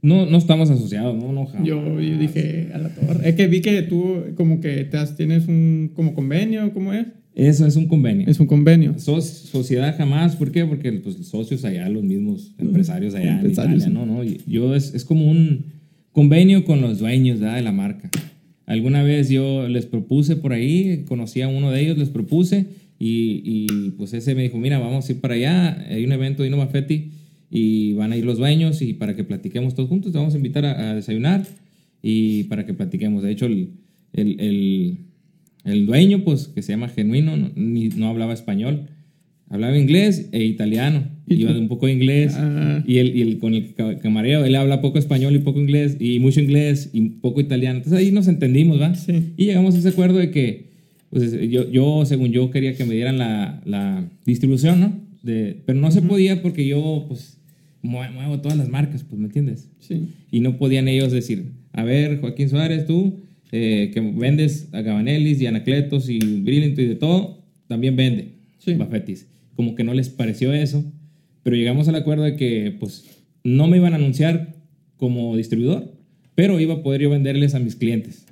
No, no estamos asociados, no, no, Yo, yo, dije a la torre. Es que vi que tú como que te tienes un como convenio, ¿cómo es? Eso es un convenio. Es un convenio. sociedad jamás, ¿por qué? Porque pues, socios allá, los mismos empresarios allá en Italia, ¿no? ¿no? Yo es, es, como un convenio con los dueños de la marca. Alguna vez yo les propuse por ahí, conocí a uno de ellos, les propuse y, y, pues ese me dijo, mira, vamos a ir para allá, hay un evento de Innovafetti y van a ir los dueños y para que platiquemos todos juntos, te vamos a invitar a, desayunar y para que platiquemos. De hecho, el, el, el, el dueño, pues que se llama Genuino, no, ni, no hablaba español, hablaba inglés e italiano. ¿Y Iba de un poco de inglés ah. y, el, y el, con el camarero, él habla poco español y poco inglés y mucho inglés y poco italiano. Entonces ahí nos entendimos, ¿va? Sí. Y llegamos a ese acuerdo de que pues yo, yo, según yo, quería que me dieran la, la distribución, ¿no? De, pero no se podía porque yo, pues, muevo todas las marcas, pues, ¿me entiendes? Sí. Y no podían ellos decir, a ver, Joaquín Suárez, tú, eh, que vendes a Gabanelis y Anacletos y Brilliant y de todo, también vende sí. Bafetis. Como que no les pareció eso, pero llegamos al acuerdo de que, pues, no me iban a anunciar como distribuidor, pero iba a poder yo venderles a mis clientes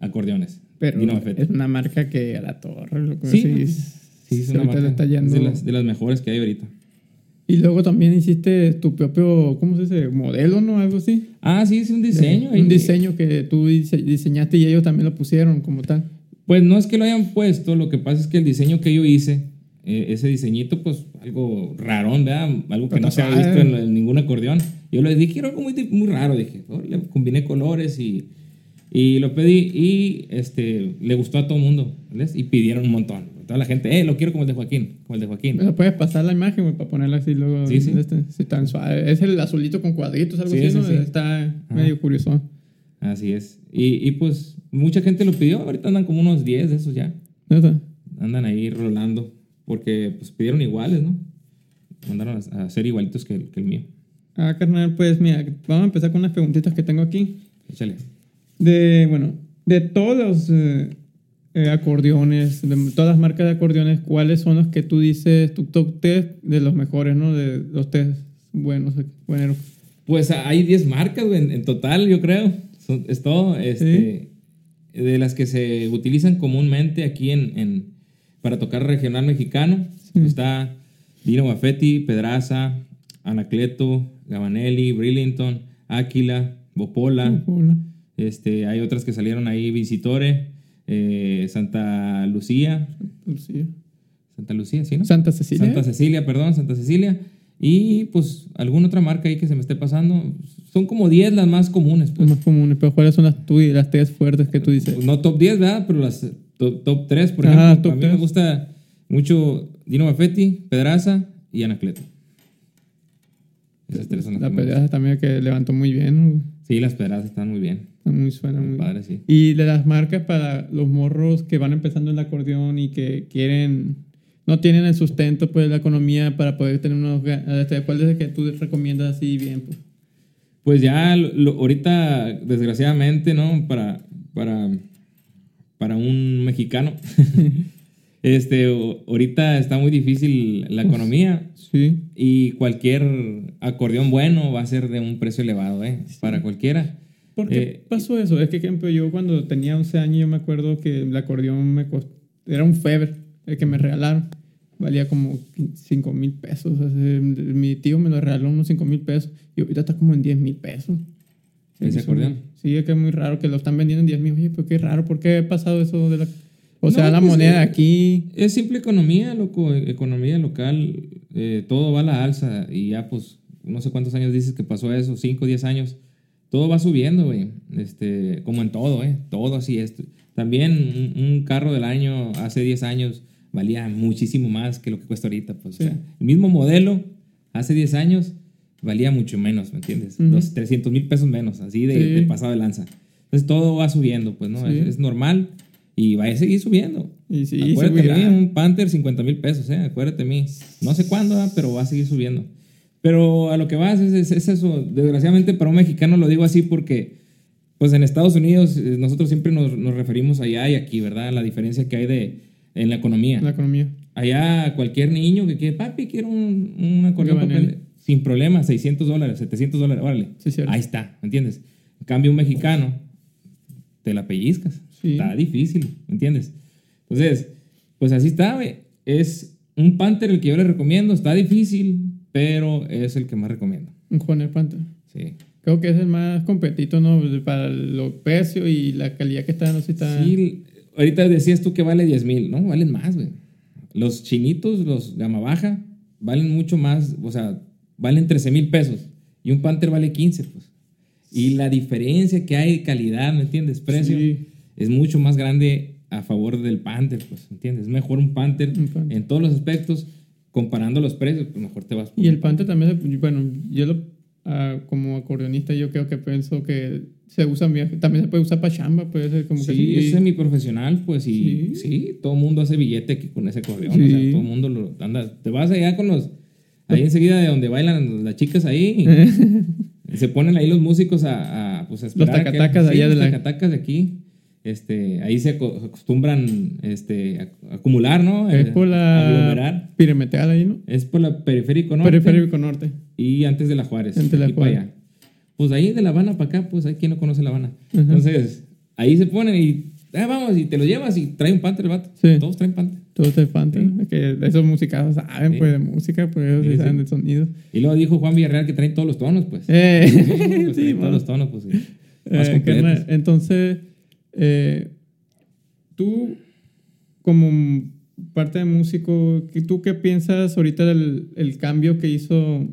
acordeones. Pero es una marca que a la torre, lo que sí, sí, es una marca de, las, de las mejores que hay ahorita. Y luego también hiciste tu propio, ¿cómo se dice? Modelo, ¿no? Algo así. Ah, sí, es un diseño. un diseño que tú diseñaste y ellos también lo pusieron como tal. Pues no es que lo hayan puesto, lo que pasa es que el diseño que yo hice, eh, ese diseñito, pues algo rarón, ¿verdad? Algo que no se ha visto en, ningún acordeón. Yo le dije, quiero algo muy, muy raro, dije, oh, le combiné colores y y lo pedí y este, le gustó a todo el mundo, ¿ves? Y pidieron un montón. Toda la gente, eh, lo quiero como el de Joaquín, como el de Joaquín. ¿Me puedes pasar la imagen, para ponerla así luego? Sí, sí. Este, Es el azulito con cuadritos, algo así, ¿no? Está medio curioso. Así es. Y, y, pues mucha gente lo pidió. Ahorita andan como unos 10 de esos ya. ¿Neta? Andan ahí rolando. Porque pues pidieron iguales, ¿no? Mandaron a, hacer igualitos que, que el mío. Ah, carnal, pues mira, vamos a empezar con unas preguntitas que tengo aquí. Échale de, bueno, de todos los eh, eh, acordeones, de todas las marcas de acordeones, ¿cuáles son los que tú dices, tu top test de los mejores, ¿no? De los test buenos, buenos. Pues hay 10 marcas, en, total, yo creo. es todo. Este, De las que se utilizan comúnmente aquí en, en para tocar regional mexicano. Está Dino Buffetti, Pedraza, Anacleto, Gabanelli, Brillington, Áquila, Bopola. Bopola. Este, hay otras que salieron ahí, Visitore, eh, Santa Lucía. Lucía. Santa Lucía, ¿sí, no? Santa Cecilia. Santa Cecilia, perdón, Santa Cecilia. Y pues alguna otra marca ahí que se me esté pasando. Son como 10 las más comunes. Pues. Las más comunes, pero ¿cuáles son las tuyas, las 10 fuertes que tú dices? No top 10, ¿verdad? Pero las top, top 3, por ejemplo. Ah, top a mí 3. me gusta mucho Dino Buffetti, Pedraza y Anacleto. Esas tres son las La pedaza también que levantó muy bien. Sí, las Pedrazas están muy bien. Está muy suena muy bien. Padre, sí. Y de las marcas para los morros que van empezando el acordeón y que quieren, no tienen el sustento, pues, la economía para poder tener unos... ¿Cuál es el que tú recomiendas así bien? Pues? Pues ya lo- ahorita, desgraciadamente, ¿no? Para, para, para un mexicano, este, ahorita está muy difícil la economía Sí. y cualquier acordeón bueno va a ser de un precio elevado, ¿eh? Para cualquiera. ¿Por qué Eh, pasó eso? Es que, ejemplo, yo cuando tenía 11 años, yo me acuerdo que el acordeón me costó... Era un Feber, el que me regalaron. Valía como 5 mil pesos. O sea, mi tío me lo regaló unos 5 mil pesos. Y ahorita está como en 10 mil pesos. ¿Ese acordeón? Sí, es que es muy raro que lo están vendiendo en 10 mil. Oye, pero qué raro. ¿Por qué ha pasado eso de la... O sea, la pues, moneda de eh, aquí... Es simple economía, loco, economía local, eh, todo va a la alza y ya pues no sé cuántos años dices que pasó eso, 5, 10 años, todo va subiendo, güey, este, como en todo, eh, todo así es. También un, un carro del año hace 10 años valía muchísimo más que lo que cuesta ahorita, pues, Sí. o sea, el mismo modelo hace 10 años valía mucho menos, ¿me entiendes? Los 300 mil pesos menos, así de, Sí. de pasado de lanza. Entonces todo va subiendo, pues, ¿no? Sí. Es, es normal y va a seguir subiendo. Y sí, Acuérdate subirá. mí, un Panther 50 mil pesos, ¿eh? Acuérdate de mí. No sé cuándo, ¿verdad? pero va a seguir subiendo. Pero a lo que vas es, es- es eso. Desgraciadamente para un mexicano lo digo así porque, pues en Estados Unidos eh, nosotros siempre nos, nos referimos allá y aquí, ¿verdad? La diferencia que hay de, en la economía. La economía. Allá cualquier niño que quiere, papi, quiero un, un acordeón para Gabanelli. aprender", sin problema, 600 dólares, 700 dólares, órale. Sí. Ahí está, ¿me entiendes? En cambio un mexicano, te la pellizcas. Sí. Está difícil, ¿me entiendes? Entonces, pues así está, güey. Es un Panther el que yo le recomiendo. Está difícil, pero es el que más recomiendo. Un Juaner Panther. Sí. Creo que es el más competito, ¿no? Para los precios y la calidad que está, no sé si está... Sí, ahorita decías tú que vale 10 mil, ¿no? Valen más, güey. Los chinitos, los gama baja, valen mucho más, o sea, valen 13 mil pesos. Y un Panther vale 15, pues. Y la diferencia que hay de calidad, ¿me entiendes? Precio Sí. Es mucho más grande a favor del Panther, pues, ¿me entiendes? Es mejor un Panther, Un Panther. en todos los aspectos, comparando los precios, pues mejor te vas. por Y el Panther también, bueno, yo lo, ah, como acordeonista yo creo que pienso que se usa también se puede usar para chamba, puede ser como Sí, que sí. es semiprofesional, pues, y Sí. sí, todo el mundo hace billete aquí con ese acordeón, Sí. o sea, todo el mundo lo anda, te vas allá con los, ahí enseguida de donde bailan las chicas ahí, y se ponen ahí los músicos a, a, pues, a esperar que- tacatacas allá de los la- tacatacas de aquí, este, ahí se aco- acostumbran, este, a- acumular, ¿no? Es Eh, por la piremetal ahí, ¿no? Es por la periférico norte Periférico norte. y antes de la Juárez. Antes de la Juárez. allá. Pues ahí de La Habana para acá, pues hay quien no conoce La Habana. Ajá. Entonces, ahí se ponen y, ah, vamos, y te lo llevas y trae un pante el vato. Sí. Todos traen pante. Todo este Panther. Es que esos musicazos saben, Sí. pues, de música, pues, ellos Sí, sí sí. saben de sonido. Y luego dijo Juan Villarreal que traen todos los tonos, pues. Eh, Pues sí, traen todos los tonos, pues sí. Más Eh, entonces, eh, tú, como parte de músico, ¿qué- ¿tú qué piensas ahorita del el cambio que hizo?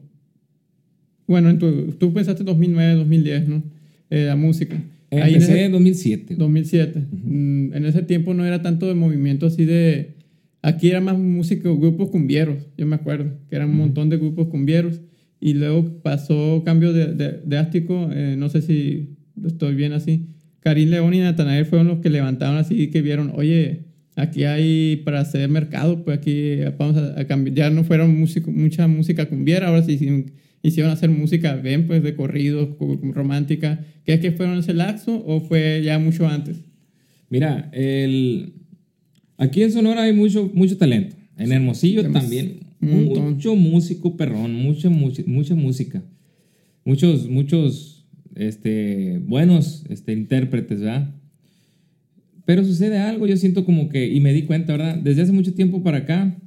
Bueno, en tu, tú pensaste 2009, 2010, ¿no? Eh, la música. Ahí en Empecé ese- en 2007. 2007. Mm, En ese tiempo no era tanto de movimiento así de... Aquí era más música, grupos cumbieros, yo me acuerdo, que eran un montón de grupos cumbieros. Y luego pasó cambio de, de, de ástico, eh, no sé si estoy bien así. Karim León y Natanael fueron los que levantaron así, que vieron, oye, aquí hay para hacer mercado, pues aquí vamos a, a cambiar. Ya no fueron músico, mucha música cumbiera, ahora sí hicieron, hicieron hacer música, ven, pues de corridos, co- romántica. ¿Crees que fueron ese laxo o fue ya mucho antes? Mira, el... aquí en Sonora hay mucho, mucho talento. En Hermosillo Tenemos también. Mucho músico perrón, mucha, mucha, mucha música. Muchos, muchos este, buenos este, intérpretes, ¿verdad? Pero sucede algo, yo siento como que, y me di cuenta, ¿verdad? Desde hace mucho tiempo para acá,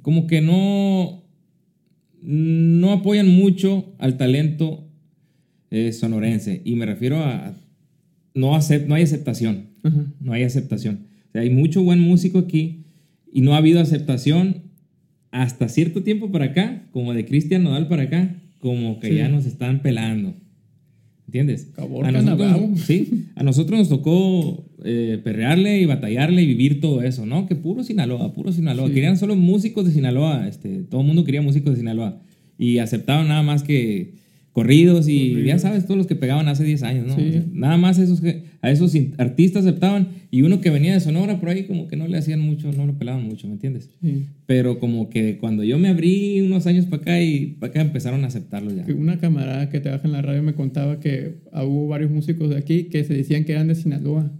como que no, no apoyan mucho al talento eh, sonorense. Y me refiero a, no, acep- no hay aceptación. Ajá. No hay aceptación. O sea, hay mucho buen músico aquí y no ha habido aceptación hasta cierto tiempo para acá, como de Cristian Nodal para acá, como que Sí. ya nos están pelando. ¿Entiendes? Caborca, a nosotros, Navarro. sí, a nosotros nos tocó eh, perrearle y batallarle y vivir todo eso, ¿no? Que puro Sinaloa, puro Sinaloa. Sí. Querían solo músicos de Sinaloa, este, todo el mundo quería músicos de Sinaloa. Y aceptaban nada más que corridos y Corridos. ya sabes, todos los que pegaban hace 10 años, ¿no? Sí. O sea, nada más esos que, a esos artistas aceptaban y uno que venía de Sonora por ahí como que no le hacían mucho, no lo pelaban mucho, ¿me entiendes? Sí. Pero como que cuando yo me abrí unos años para acá y para acá empezaron a aceptarlo ya. Una camarada que trabaja en la radio me contaba que ah, hubo varios músicos de aquí que se decían que eran de Sinaloa.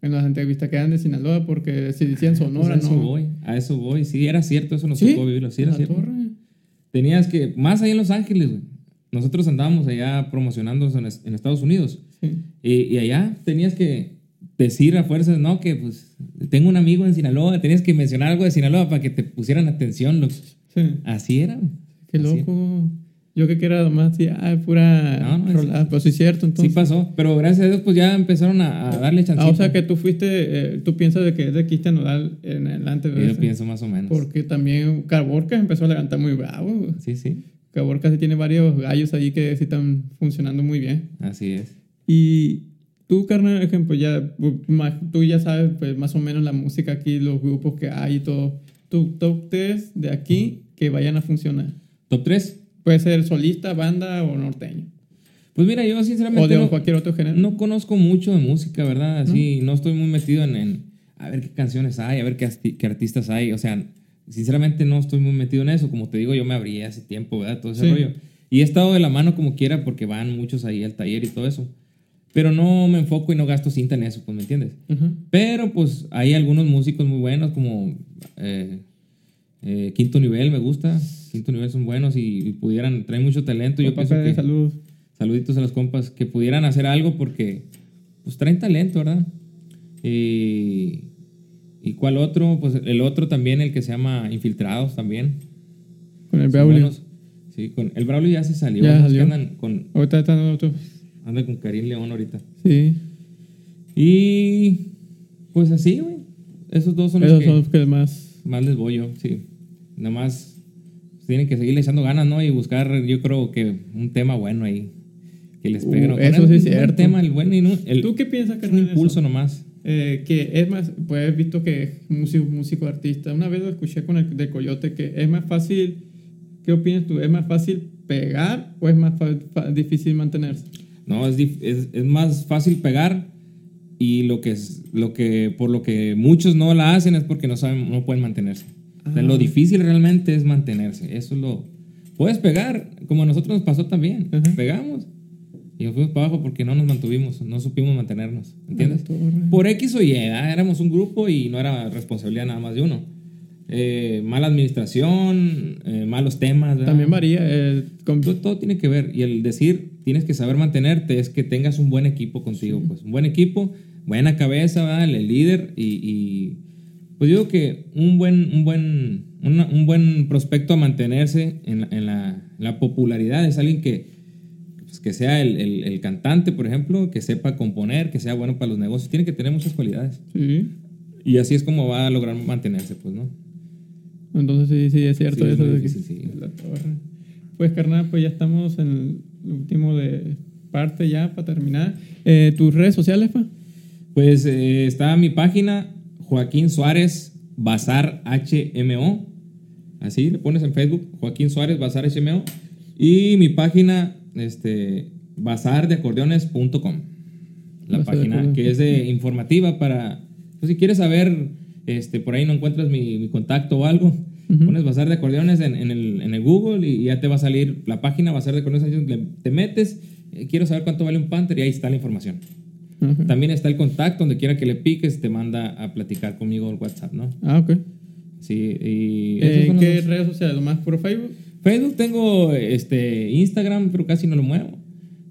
En las entrevistas que eran de Sinaloa porque si decían Pues Sonora, a eso ¿no? voy, a eso voy. Sí, era cierto, eso nos ¿Sí? tocó vivirlo. Sí, era La cierto. torre. Tenías que, más allá en Los Ángeles, güey. Nosotros andábamos allá promocionándonos en Estados Unidos. Sí. Y, y allá tenías que decir a fuerzas, no, que pues tengo un amigo en Sinaloa, tenías que mencionar algo de Sinaloa para que te pusieran atención. loco. Sí. Así era. Qué Así loco. Yo que era nomás así, ah, pura No, no, es- rolada. Pues sí es cierto, Sí entonces. pasó, pero gracias a Dios pues ya empezaron a, a darle chance. ah, o sea que tú fuiste, eh, tú piensas de que es de Cristian Nodal en adelante. Yo pienso más o menos. Porque también Caborca empezó a levantar muy bravo. Sí, sí, Caborca sí tiene varios gallos ahí que sí están funcionando muy bien. así es. Y tú, carnal, ejemplo, ya, tú ya sabes pues, más o menos la música aquí, los grupos que hay y todo. Tu top 3 de aquí que vayan a funcionar. Top 3. Puede ser solista, banda o norteño. Pues mira, yo O sinceramente de no, cualquier otro género. no conozco mucho de música, ¿verdad? Así, no estoy muy metido en, en a ver qué canciones hay, a ver qué, qué artistas hay. O sea, sinceramente no estoy muy metido en eso. Como te digo, yo me abrí hace tiempo, ¿verdad? Todo ese Sí. rollo. Y he estado de la mano como quiera porque van muchos ahí al taller y todo eso. Pero no me enfoco y no gasto cinta en eso, pues, ¿me entiendes? Pero pues hay algunos músicos muy buenos como eh, eh, Quinto Nivel, me gusta. Quinto Nivel son buenos y, y pudieran, traen mucho talento. Yo pienso que, saludos. saluditos a los compas, que pudieran hacer algo porque pues traen talento, ¿verdad? Y, ¿y cuál otro? Pues el otro también, el que se llama Infiltrados también. Con el Braulio. Sí, con, el Braulio ya se salió. Ya los que salió. andan con, Ahorita están otros. Anda con Karim León ahorita. Sí. Y pues así, güey. Esos dos son los Esos que... son los que más. Más les voy yo, sí. Nada más tienen que seguirle echando ganas, ¿no? Y buscar, yo creo que un tema bueno ahí. Que les pegue. Uh, eso sí un es buen cierto. tema, el bueno y no. El, ¿Tú qué piensas, un carnal? de eso? impulso nomás. Eh, que es más, pues he visto que es músico, músico artista. Una vez lo escuché con el de Coyote que es más fácil. ¿Qué opinas tú? ¿Es más fácil pegar o es más difícil mantenerse? No, es, es, es más fácil pegar y lo que es, lo que, por lo que muchos no la hacen es porque no saben, no pueden mantenerse. O sea, Ah. lo difícil realmente es mantenerse. Eso es lo. Puedes pegar, como a nosotros nos pasó también. Pegamos y nos fuimos para abajo porque no nos mantuvimos, no supimos mantenernos. ¿Entiendes? Por X o Y, ¿verdad? éramos un grupo y no era responsabilidad nada más de uno. Eh, mala administración, eh, malos temas. ¿verdad? También varía. eh, con- Todo, todo tiene que ver. Y el decir tienes que saber mantenerte es que tengas un buen equipo contigo. Pues un buen equipo, buena cabeza, ¿verdad? el líder. Y, y, pues yo digo que un buen, un buen, una- un buen prospecto a mantenerse en, la- en la, en la popularidad es alguien que, pues, que sea el, el- el cantante, por ejemplo, que sepa componer, que sea bueno para los negocios. Tiene que tener muchas cualidades. sí. Y así es como va a lograr mantenerse, pues, ¿no? Entonces sí, sí, es cierto Sí, es eso. muy de que- difícil, sí. la torre. Pues carnal, pues ya estamos en el último de parte ya para terminar. Eh, ¿Tus redes sociales, pa? Pues eh, está mi página, Joaquín Suárez Bazar HMO. Así le pones en Facebook, Joaquín Suárez Bazar HMO. Y mi página, este, bazardeacordeones.com. La Bazar página que es de informativa para, pues si quieres saber, este, por ahí no encuentras mi, mi contacto o algo, pones Bazar de Acordeones en, en el, en el Google y ya te va a salir la página Bazar de Acordeones. le- Te metes, eh, quiero saber cuánto vale un Panther y ahí está la información. También está el contacto, donde quiera que le piques, te manda a platicar conmigo el WhatsApp, ¿no? Ah, ok. Sí, y... Eh, ¿Qué redes sociales? ¿Lo más por Facebook? Facebook tengo este, Instagram, pero casi no lo muevo.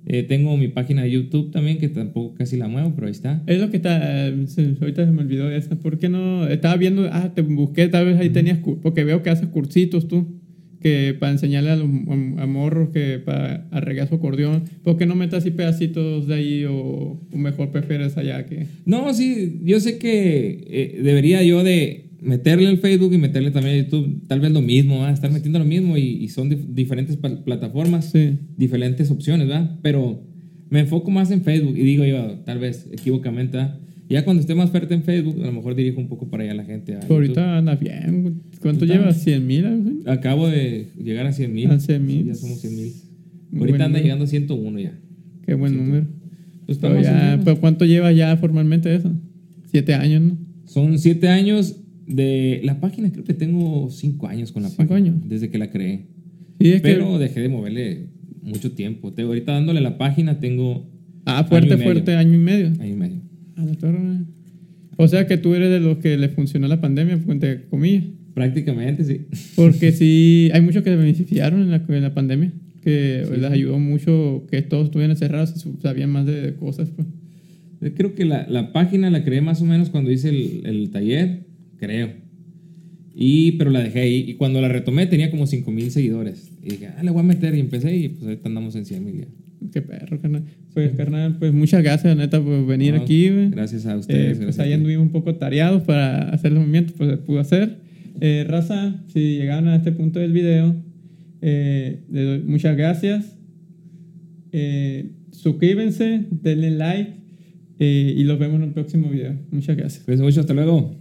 Eh, tengo mi página de YouTube también, que tampoco casi la muevo, pero ahí está. Es lo que está. ahorita se me olvidó de esa. ¿Por qué no? Estaba viendo. Ah, te busqué, tal vez ahí tenías. Porque veo que haces cursitos tú. Que para enseñarle a los a, a morros que para arreglar su acordeón. ¿Por qué no metes así pedacitos de ahí o, o mejor prefieres allá que.? No, sí, yo sé que eh, debería yo de, meterle al Facebook y meterle también a YouTube, tal vez lo mismo, ¿verdad? estar metiendo lo mismo y, son diferentes plataformas, diferentes opciones, ¿verdad? Pero me enfoco más en Facebook y digo yo, tal vez equivocamente, ¿verdad? Ya cuando esté más fuerte en Facebook, a lo mejor dirijo un poco para allá la gente. ahorita anda bien. ¿Cuánto llevas? ¿100 mil? Acabo de llegar a 100 mil. A 100 mil. ya somos 100 mil. Ahorita anda llegando a 101 ya. Qué buen número. Pues pero, ya, pero ¿cuánto lleva ya formalmente eso? Siete años, ¿no? Son siete años de la página. Creo que tengo cinco años con la ¿Cinco página. años? Desde que la creé. Sí, pero dejé de moverle mucho tiempo. Te, ahorita dándole la página tengo... Ah, fuerte, fuerte, año y medio. Año y medio. O sea que tú eres de los que le funcionó la pandemia, entre comillas. Prácticamente, sí. Porque sí, hay muchos que se beneficiaron en la, en la pandemia, que les ayudó mucho que todos estuvieran encerrados, sabían más de cosas. Pues. Creo que la, la, página la creé más o menos cuando hice el, el, taller, creo. Y, pero la dejé ahí. Y cuando la retomé tenía como 5 mil seguidores. Y dije, ah, le voy a meter. Y empecé y pues ahorita andamos en 100 mil ya. Qué perro, carnal. Pues, carnal, pues muchas gracias, neta, por venir aquí, Gracias a ustedes. Eh, pues ahí anduvimos un poco tareados para hacer los movimientos, pues se pudo hacer. Eh, raza, si llegaron a este punto del video, eh, les doy muchas gracias. suscríbanse, denle like y los vemos en el próximo video. Muchas gracias. Pues mucho, hasta luego.